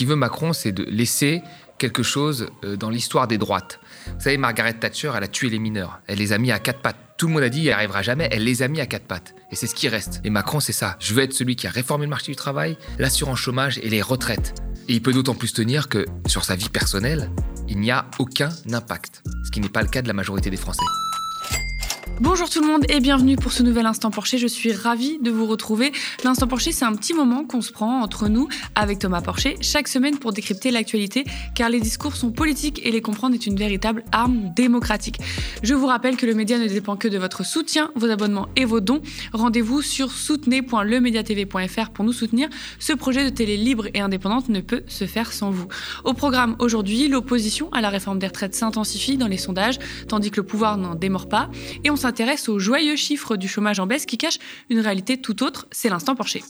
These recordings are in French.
qu'il veut Macron, c'est de laisser quelque chose euh, dans l'histoire des droites. Vous savez, Margaret Thatcher, elle a tué les mineurs. Elle les a mis à quatre pattes. Tout le monde a dit, il arrivera jamais. Elle les a mis à quatre pattes. Et c'est ce qui reste. Et Macron, c'est ça. Je veux être celui qui a réformé le marché du travail, l'assurance chômage et les retraites. Et il peut d'autant plus tenir que sur sa vie personnelle, il n'y a aucun impact. Ce qui n'est pas le cas de la majorité des Français. Bonjour tout le monde et bienvenue pour ce nouvel Instant Porcher. Je suis ravie de vous retrouver. L'Instant Porcher, c'est un petit moment qu'on se prend entre nous avec Thomas Porcher chaque semaine pour décrypter l'actualité car les discours sont politiques et les comprendre est une véritable arme démocratique. Je vous rappelle que le média ne dépend que de votre soutien, vos abonnements et vos dons. Rendez-vous sur soutenez.lemediatv.fr pour nous soutenir. Ce projet de télé libre et indépendante ne peut se faire sans vous. Au programme aujourd'hui, l'opposition à la réforme des retraites s'intensifie dans les sondages tandis que le pouvoir n'en démord pas et on aux joyeux chiffres du chômage en baisse qui cachent une réalité tout autre, c'est l'instant Porcher.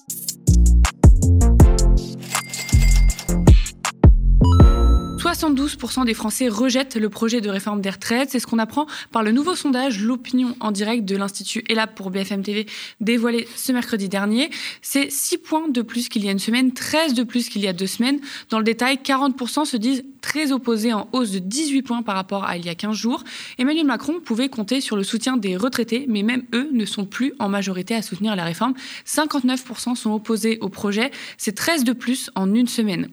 72% des Français rejettent le projet de réforme des retraites. C'est ce qu'on apprend par le nouveau sondage L'opinion en direct de l'Institut ELAB pour BFM TV dévoilé ce mercredi dernier. C'est 6 points de plus qu'il y a une semaine, 13 de plus qu'il y a deux semaines. Dans le détail, 40% se disent très opposés en hausse de 18 points par rapport à il y a 15 jours. Emmanuel Macron pouvait compter sur le soutien des retraités, mais même eux ne sont plus en majorité à soutenir la réforme. 59% sont opposés au projet. C'est 13 de plus en une semaine.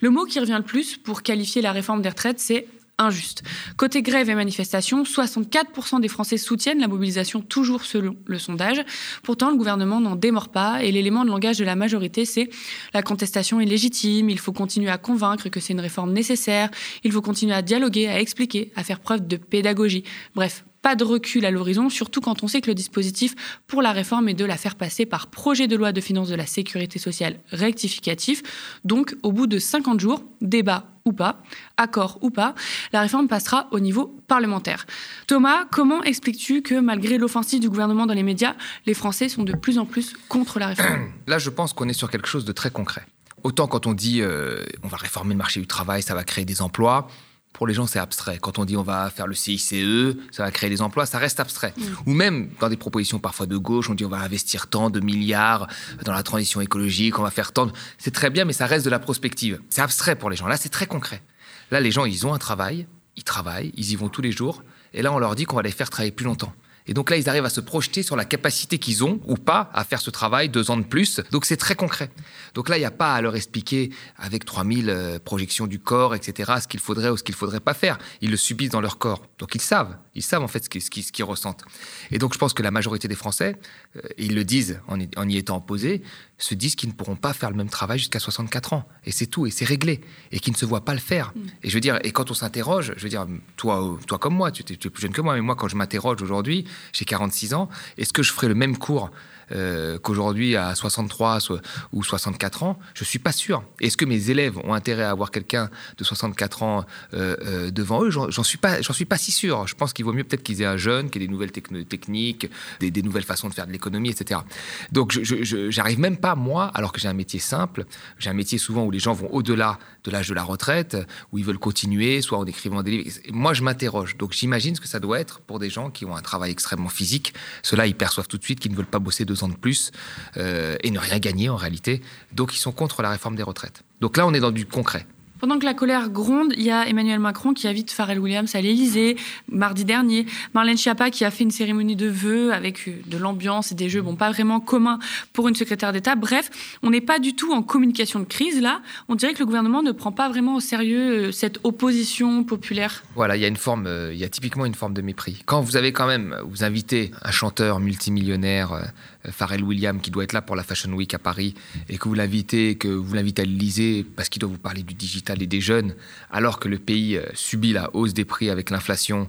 Le mot qui revient le plus pour qualifier la réforme des retraites, c'est injuste. Côté grève et manifestation, 64% des Français soutiennent la mobilisation toujours selon le sondage. Pourtant, le gouvernement n'en démord pas et l'élément de langage de la majorité, c'est la contestation est légitime, il faut continuer à convaincre que c'est une réforme nécessaire, il faut continuer à dialoguer, à expliquer, à faire preuve de pédagogie. Bref, pas de recul à l'horizon, surtout quand on sait que le dispositif pour la réforme est de la faire passer par projet de loi de finances de la sécurité sociale rectificatif. Donc, au bout de 50 jours, débat ou pas, accord ou pas, la réforme passera au niveau parlementaire. Thomas, comment expliques-tu que malgré l'offensive du gouvernement dans les médias, les Français sont de plus en plus contre la réforme? Là, je pense qu'on est sur quelque chose de très concret. Autant quand on dit euh, on va réformer le marché du travail, ça va créer des emplois, pour les gens, c'est abstrait. Quand on dit on va faire le CICE, ça va créer des emplois, ça reste abstrait. Mm. Ou même dans des propositions parfois de gauche, on dit on va investir tant de milliards dans la transition écologique, on va faire tant. C'est très bien, mais ça reste de la prospective. C'est abstrait pour les gens. Là, c'est très concret. Là, les gens, ils ont un travail, ils travaillent, ils y vont tous les jours. Et là, on leur dit qu'on va les faire travailler plus longtemps. Et donc là, ils arrivent à se projeter sur la capacité qu'ils ont ou pas à faire ce travail deux ans de plus. Donc c'est très concret. Donc là, il n'y a pas à leur expliquer avec 3000 euh, projections du corps, etc., ce qu'il faudrait ou ce qu'il faudrait pas faire. Ils le subissent dans leur corps. Donc ils savent. Ils savent en fait ce qu'ils ressentent. Et donc je pense que la majorité des Français, euh, ils le disent en y, en y étant opposés, se disent qu'ils ne pourront pas faire le même travail jusqu'à 64 ans. Et c'est tout, et c'est réglé. Et qu'ils ne se voient pas le faire. Mm. Et je veux dire, et quand on s'interroge, je veux dire, toi, toi comme moi, tu, tu es plus jeune que moi, mais moi, quand je m'interroge aujourd'hui, j'ai 46 ans, est-ce que je ferai le même cours euh, qu'aujourd'hui à 63 ou 64 ans, je suis pas sûr. Est-ce que mes élèves ont intérêt à avoir quelqu'un de 64 ans euh, euh, devant eux? J'en suis pas, suis pas si sûr. Je pense qu'il vaut mieux peut-être qu'ils aient un jeune, qui ait des nouvelles techniques, des, nouvelles façons de faire de l'économie, etc. Donc, j'arrive même pas moi, alors que j'ai un métier simple, j'ai un métier souvent où les gens vont au-delà de l'âge de la retraite, où ils veulent continuer, soit en écrivant des livres. Moi, je m'interroge. Donc, j'imagine ce que ça doit être pour des gens qui ont un travail extrêmement physique. Ceux-là, ils perçoivent tout de suite qu'ils ne veulent pas bosser deux de plus euh, et ne rien gagner en réalité. Donc ils sont contre la réforme des retraites. Donc là, on est dans du concret. Pendant que la colère gronde, il y a Emmanuel Macron qui invite Pharrell Williams à l'Élysée mardi dernier. Marlène Schiappa qui a fait une cérémonie de vœux avec euh, de l'ambiance et des jeux, bon, pas vraiment communs pour une secrétaire d'État. Bref, on n'est pas du tout en communication de crise là. On dirait que le gouvernement ne prend pas vraiment au sérieux euh, cette opposition populaire. Voilà, il y a une forme, euh, il y a typiquement une forme de mépris. Quand vous avez quand même, vous invitez un chanteur multimillionnaire, Pharrell Williams, qui doit être là pour la Fashion Week à Paris, et que vous l'invitez, que vous l'invitez à l'Élysée parce qu'il doit vous parler du digital et des jeunes, alors que le pays euh, subit la hausse des prix avec l'inflation,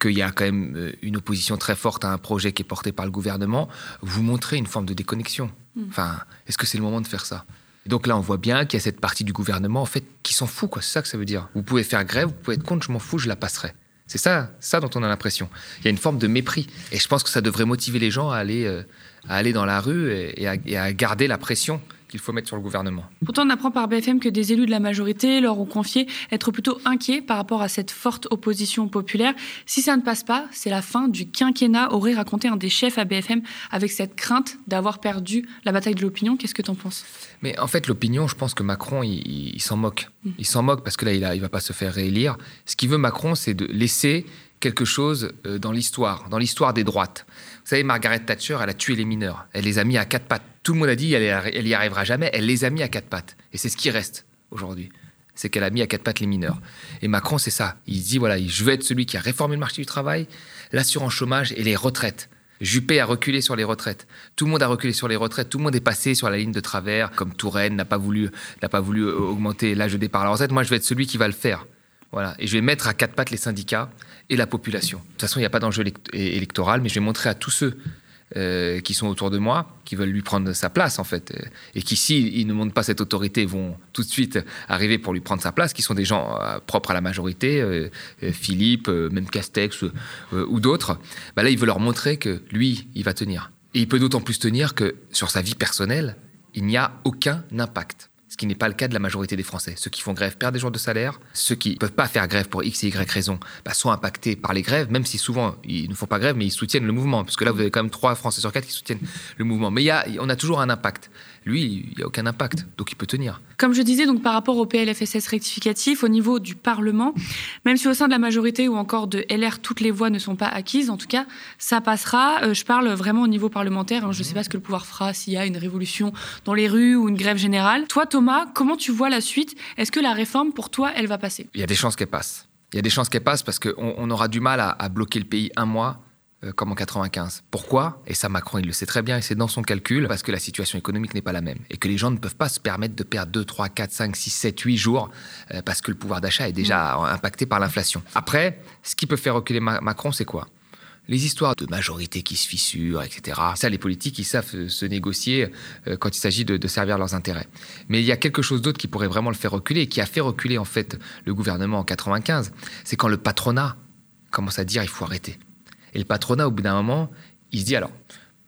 qu'il y a quand même euh, une opposition très forte à un projet qui est porté par le gouvernement, vous montrez une forme de déconnexion. Hmm. Enfin, est-ce que c'est le moment de faire ça? Donc là, on voit bien qu'il y a cette partie du gouvernement, en fait, qui s'en fout, quoi. C'est ça que ça veut dire. Vous pouvez faire grève, vous pouvez être contre, je m'en fous, je la passerai. C'est ça, ça dont on a l'impression. Il y a une forme de mépris. Et je pense que ça devrait motiver les gens à aller, euh, à aller dans la rue et à garder la pression qu'il faut mettre sur le gouvernement. Pourtant, on apprend par BFM que des élus de la majorité leur ont confié être plutôt inquiets par rapport à cette forte opposition populaire. Si ça ne passe pas, c'est la fin du quinquennat, aurait raconté un des chefs à BFM avec cette crainte d'avoir perdu la bataille de l'opinion. Qu'est-ce que tu en penses? Mais en fait, l'opinion, je pense que Macron, il, s'en moque. Mm. Il s'en moque parce que là, il ne va pas se faire réélire. Ce qu'il veut, Macron, c'est de laisser quelque chose euh, dans l'histoire, dans l'histoire des droites. Vous savez, Margaret Thatcher, elle a tué les mineurs. Elle les a mis à quatre pattes. Tout le monde a dit elle, y arrivera jamais. Elle les a mis à quatre pattes. Et c'est ce qui reste aujourd'hui. C'est qu'elle a mis à quatre pattes les mineurs. Et Macron, c'est ça. Il dit voilà, je veux être celui qui a réformé le marché du travail, l'assurance chômage et les retraites. Juppé a reculé sur les retraites. Tout le monde a reculé sur les retraites. Tout le monde est passé sur la ligne de travers, comme Touraine n'a pas voulu, n'a pas voulu euh, augmenter l'âge de départ à la retraite. Moi, je vais être celui qui va le faire. Voilà. Et je vais mettre à quatre pattes les syndicats et la population. De toute façon, il n'y a pas d'enjeu électoral, mais je vais montrer à tous ceux euh, qui sont autour de moi, qui veulent lui prendre sa place en fait, et qui s'ils ne montrent pas cette autorité vont tout de suite arriver pour lui prendre sa place, qui sont des gens euh, propres à la majorité, euh, Philippe, même Castex ou d'autres. Bah là, il veut leur montrer que lui, il va tenir. Et il peut d'autant plus tenir que sur sa vie personnelle, il n'y a aucun impact ce qui n'est pas le cas de la majorité des Français. Ceux qui font grève perdent des jours de salaire, ceux qui ne peuvent pas faire grève pour X et Y raison bah, sont impactés par les grèves, même si souvent ils ne font pas grève, mais ils soutiennent le mouvement, parce que là vous avez quand même 3 Français sur 4 qui soutiennent le mouvement. Mais y a, on a toujours un impact. Lui, il n'y a aucun impact, donc il peut tenir. Comme je disais, donc par rapport au PLFSS rectificatif, au niveau du Parlement, même si au sein de la majorité ou encore de LR, toutes les voix ne sont pas acquises, en tout cas, ça passera. Euh, je parle vraiment au niveau parlementaire. Hein. je ne sais pas ce que le pouvoir fera s'il y a une révolution dans les rues ou une grève générale. Toi, Thomas, comment tu vois la suite? Est-ce que la réforme, pour toi, elle va passer? Il y a des chances qu'elle passe. Il y a des chances qu'elle passe parce qu'on on aura du mal à bloquer le pays un mois comme en 95. Pourquoi? Et ça, Macron, il le sait très bien, et c'est dans son calcul, parce que la situation économique n'est pas la même, et que les gens ne peuvent pas se permettre de perdre 2, 3, 4, 5, 6, 7, 8 jours, euh, parce que le pouvoir d'achat est déjà mm. impacté par l'inflation. Après, ce qui peut faire reculer Macron, c'est quoi? Les histoires de majorité qui se fissure, etc. Ça, les politiques, ils savent euh, se négocier quand il s'agit de, de, servir leurs intérêts. Mais il y a quelque chose d'autre qui pourrait vraiment le faire reculer, et qui a fait reculer en fait le gouvernement en 95. C'est quand le patronat commence à dire il faut arrêter. Et le patronat, au bout d'un moment, il se dit alors,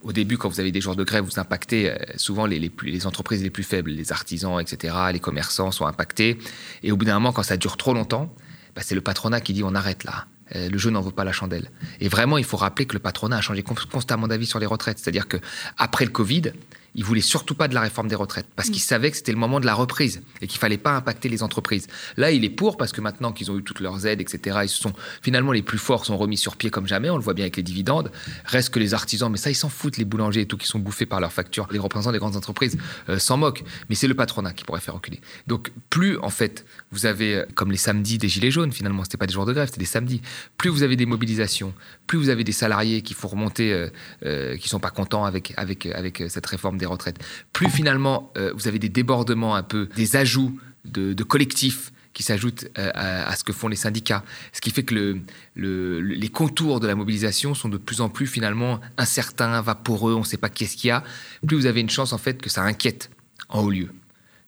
au début, quand vous avez des jours de grève, vous impactez euh, souvent les, entreprises les plus faibles, les artisans, etc., les commerçants sont impactés. Et au bout d'un moment, quand ça dure trop longtemps, bah, c'est le patronat qui dit on arrête là. Euh, le jeu n'en vaut pas la chandelle. Et vraiment, il faut rappeler que le patronat a changé constamment d'avis sur les retraites. C'est-à-dire que après le Covid, il voulait surtout pas de la réforme des retraites parce qu'il mm. savait que c'était le moment de la reprise et qu'il fallait pas impacter les entreprises. Là, il est pour parce que maintenant qu'ils ont eu toutes leurs aides, etc., ils sont finalement les plus forts sont remis sur pied comme jamais. On le voit bien avec les dividendes. Reste que les artisans, mais ça, ils s'en foutent, les boulangers et tout qui sont bouffés par leurs factures. Les représentants des grandes entreprises euh, s'en moquent, mais c'est le patronat qui pourrait faire reculer. Donc, plus en fait, vous avez euh, comme les samedis des gilets jaunes. Finalement, c'était pas des jours de grève, c'était des samedis. Plus vous avez des mobilisations, plus vous avez des salariés qui font remonter, euh, qui sont pas contents avec avec avec cette réforme des retraites. Plus finalement, euh, vous avez des débordements un peu, des ajouts de, collectifs qui s'ajoutent euh, à, ce que font les syndicats. Ce qui fait que les contours de la mobilisation sont de plus en plus finalement incertains, vaporeux, on ne sait pas qu'est-ce qu'il y a. Plus vous avez une chance en fait que ça inquiète en haut lieu,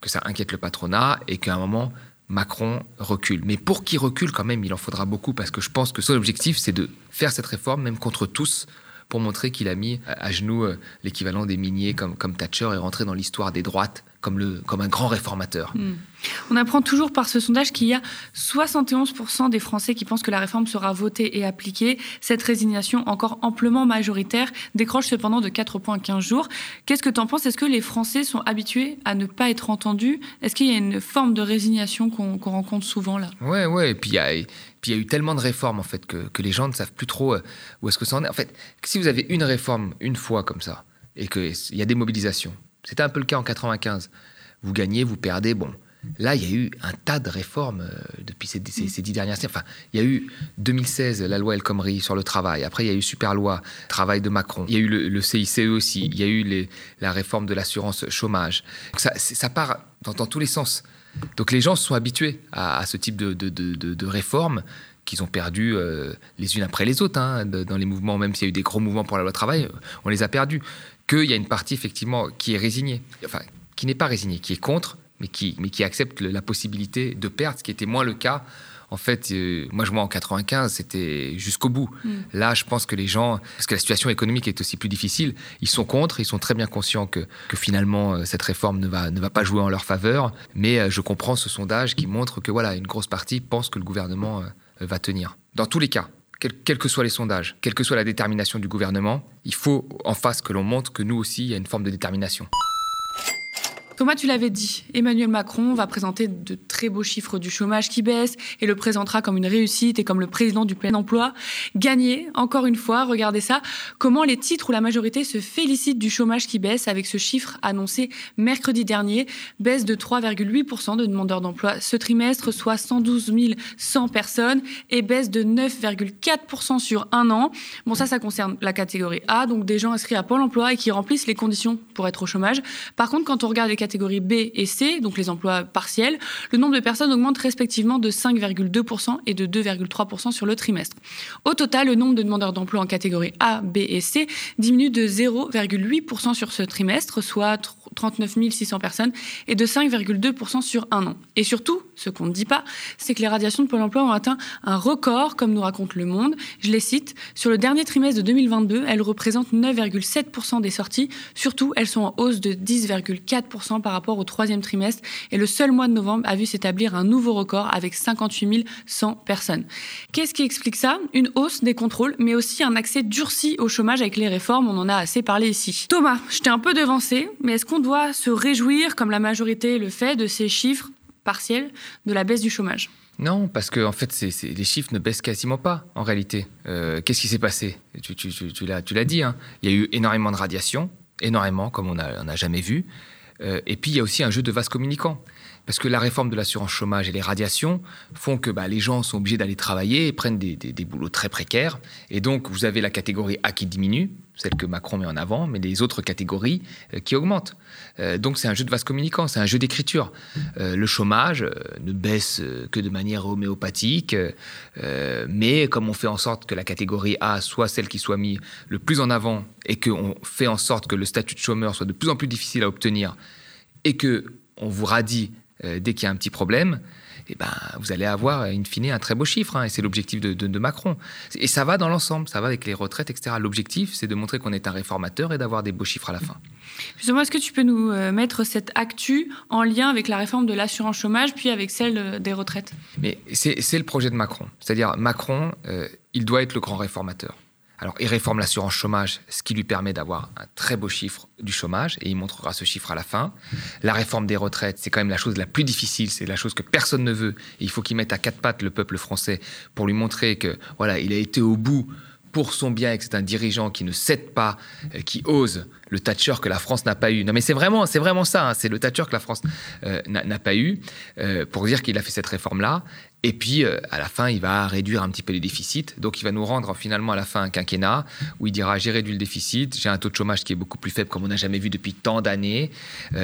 que ça inquiète le patronat et qu'à un moment, Macron recule. Mais pour qu'il recule quand même, il en faudra beaucoup parce que je pense que son objectif, c'est de faire cette réforme, même contre tous, pour montrer qu'il a mis à genoux euh, l'équivalent des miniers comme, comme Thatcher et rentré dans l'histoire des droites comme, le, comme un grand réformateur. Hmm. On apprend toujours par ce sondage qu'il y a 71% des Français qui pensent que la réforme sera votée et appliquée. Cette résignation, encore amplement majoritaire, décroche cependant de 4 points 15 jours. Qu'est-ce que tu en penses? Est-ce que les Français sont habitués à ne pas être entendus? Est-ce qu'il y a une forme de résignation qu'on rencontre souvent là? Ouais, ouais. Et puis il y a, puis il y a eu tellement de réformes en fait que, que les gens ne savent plus trop euh, où est-ce que ça en est. En fait, si vous avez une réforme une fois comme ça et qu'il y a des mobilisations, c'était un peu le cas en 95. Vous gagnez, vous perdez, bon. Là, il y a eu un tas de réformes euh, depuis ces, ces, dix dernières années. Enfin, il y a eu 2016, la loi El Khomri sur le travail. Après, il y a eu super loi, travail de Macron. Il y a eu le, CICE aussi. Il y a eu la réforme de l'assurance chômage. ça, part dans, tous les sens. Donc les gens sont habitués à, ce type de, de, réformes qu'ils ont perdu euh, les unes après les autres. Hein, dans les mouvements, même s'il y a eu des gros mouvements pour la loi travail, on les a perdus. Qu'il y a une partie, effectivement, qui est résignée, enfin, qui n'est pas résignée, qui est contre, mais qui, mais qui accepte la possibilité de perdre, ce qui était moins le cas En fait, euh, moi, je vois en 95, c'était jusqu'au bout. Mm. Là, je pense que les gens, parce que la situation économique est aussi plus difficile, ils sont contre, ils sont très bien conscients que, que finalement, euh, cette réforme ne va, ne va pas jouer en leur faveur. Mais euh, je comprends ce sondage qui montre que, voilà, une grosse partie pense que le gouvernement va tenir. Dans tous les cas, quels que soient les sondages, quelle que soit la détermination du gouvernement, il faut en face que l'on montre que nous aussi, il y a une forme de détermination. Thomas, tu l'avais dit, Emmanuel Macron va présenter de très beaux chiffres du chômage qui baisse et le présentera comme une réussite et comme le président du plein emploi. Gagné, encore une fois, regardez ça, comment les titres ou la majorité se félicitent du chômage qui baisse avec ce chiffre annoncé mercredi dernier, baisse de 3,8% de demandeurs d'emploi ce trimestre, soit 112 100 personnes, et baisse de 9,4% sur un an. Bon, ça, ça concerne la catégorie A, donc des gens inscrits à Pôle emploi et qui remplissent les conditions pour être au chômage. Par contre, quand on regarde les catégories B et C, donc les emplois partiels, le nombre de personnes augmente respectivement de 5,2% et de 2,3% sur le trimestre. Au total, le nombre de demandeurs d'emploi en catégorie A, B et C diminue de 0,8% sur ce trimestre, soit 39 600 personnes, et de 5,2% sur un an. Et surtout, ce qu'on ne dit pas, c'est que les radiations de Pôle emploi ont atteint un record, comme nous raconte Le Monde. Je les cite. Sur le dernier trimestre de 2022, elles représentent 9,7% des sorties. Surtout, elles sont en hausse de 10,4% par rapport au troisième trimestre et le seul mois de novembre a vu s'établir un nouveau record avec 58 100 personnes. Qu'est-ce qui explique ça? Une hausse des contrôles, mais aussi un accès durci au chômage avec les réformes, on en a assez parlé ici. Thomas, je t'ai un peu devancé, mais est-ce qu'on doit se réjouir, comme la majorité le fait, de ces chiffres partiels de la baisse du chômage? Non, parce que en fait, les chiffres ne baissent quasiment pas en réalité. Euh, qu'est-ce qui s'est passé? Tu, l'as dit, hein. il y a eu énormément de radiation, énormément, comme on n'a jamais vu. Euh, et puis, il y a aussi un jeu de vase communicant. Parce que la réforme de l'assurance chômage et les radiations font que bah, les gens sont obligés d'aller travailler et prennent des, boulots très précaires. Et donc, vous avez la catégorie A qui diminue, celle que Macron met en avant, mais les autres catégories euh, qui augmentent. Euh, donc, c'est un jeu de vase communicant, c'est un jeu d'écriture. le chômage ne baisse que de manière homéopathique, mais comme on fait en sorte que la catégorie A soit celle qui soit mise le plus en avant et qu'on fait en sorte que le statut de chômeur soit de plus en plus difficile à obtenir et que on vous radie euh, dès qu'il y a un petit problème, eh ben, vous allez avoir, in fine, un très beau chiffre. Hein, et c'est l'objectif de, Macron. Et ça va dans l'ensemble, ça va avec les retraites, etc. L'objectif, c'est de montrer qu'on est un réformateur et d'avoir des beaux chiffres à la fin. Justement, est-ce que tu peux nous euh, mettre cette actu en lien avec la réforme de l'assurance chômage, puis avec celle euh, des retraites? Mais c'est le projet de Macron. C'est-à-dire, Macron, il doit être le grand réformateur. Alors, il réforme l'assurance chômage, ce qui lui permet d'avoir un très beau chiffre du chômage, et il montrera ce chiffre à la fin. La réforme des retraites, c'est quand même la chose la plus difficile, c'est la chose que personne ne veut. Et il faut qu'il mette à quatre pattes le peuple français pour lui montrer que, voilà, il a été au bout pour son bien et que c'est un dirigeant qui ne cède pas, euh, qui ose le Thatcher que la France n'a pas eu. Non, mais c'est vraiment, c'est vraiment ça. Hein. c'est le Thatcher que la France euh, n'a pas eu euh, pour dire qu'il a fait cette réforme-là. Et puis, à la fin, il va réduire un petit peu les déficits. Donc, il va nous rendre finalement à la fin un quinquennat où il dira j'ai réduit le déficit, j'ai un taux de chômage qui est beaucoup plus faible comme on n'a jamais vu depuis tant d'années,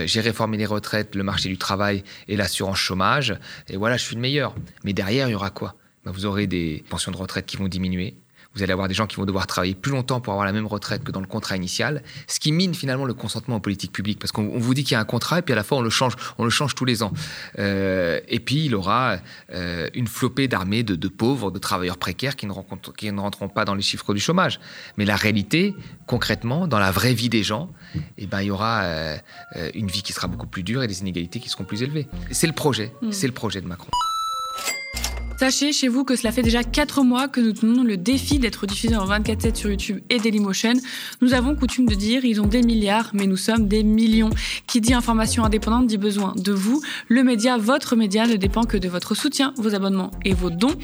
j'ai réformé les retraites, le marché du travail et l'assurance chômage. Et voilà, je suis le meilleur. Mais derrière, il y aura quoi? Ben, Vous aurez des pensions de retraite qui vont diminuer vous allez avoir des gens qui vont devoir travailler plus longtemps pour avoir la même retraite que dans le contrat initial, ce qui mine finalement le consentement en politique publique, parce qu'on vous dit qu'il y a un contrat et puis à la fois on le change, on le change tous les ans. Euh, et puis il aura euh, une flopée d'armées de, pauvres, de travailleurs précaires qui ne, qui ne rentreront pas dans les chiffres du chômage. Mais la réalité, concrètement, dans la vraie vie des gens, eh ben, il y aura euh, une vie qui sera beaucoup plus dure et des inégalités qui seront plus élevées. C'est le projet, hmm. c'est le projet de Macron. Sachez chez vous que cela fait déjà 4 mois que nous tenons le défi d'être diffusés en 24-7 sur YouTube et Dailymotion. Nous avons coutume de dire ils ont des milliards, mais nous sommes des millions. Qui dit information indépendante dit besoin de vous. Le média, votre média, ne dépend que de votre soutien, vos abonnements et vos dons.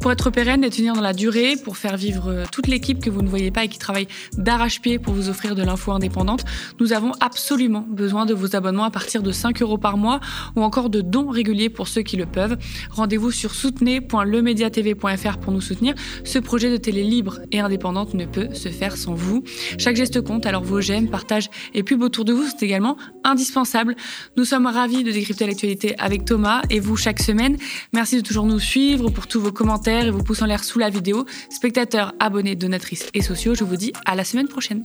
Pour être pérenne et tenir dans la durée, pour faire vivre toute l'équipe que vous ne voyez pas et qui travaille d'arrache-pied pour vous offrir de l'info indépendante, nous avons absolument besoin de vos abonnements à partir de 5 euros par mois ou encore de dons réguliers pour ceux qui le peuvent. Rendez-vous sur soutenez www.lemediatv.fr pour nous soutenir. Ce projet de télé libre et indépendante ne peut se faire sans vous. Chaque geste compte, alors vos j'aime, partages et pubs autour de vous, c'est également indispensable. Nous sommes ravis de décrypter l'actualité avec Thomas et vous chaque semaine. Merci de toujours nous suivre pour tous vos commentaires et vos pouces en l'air sous la vidéo. Spectateurs, abonnés, donatrices et sociaux, je vous dis à la semaine prochaine.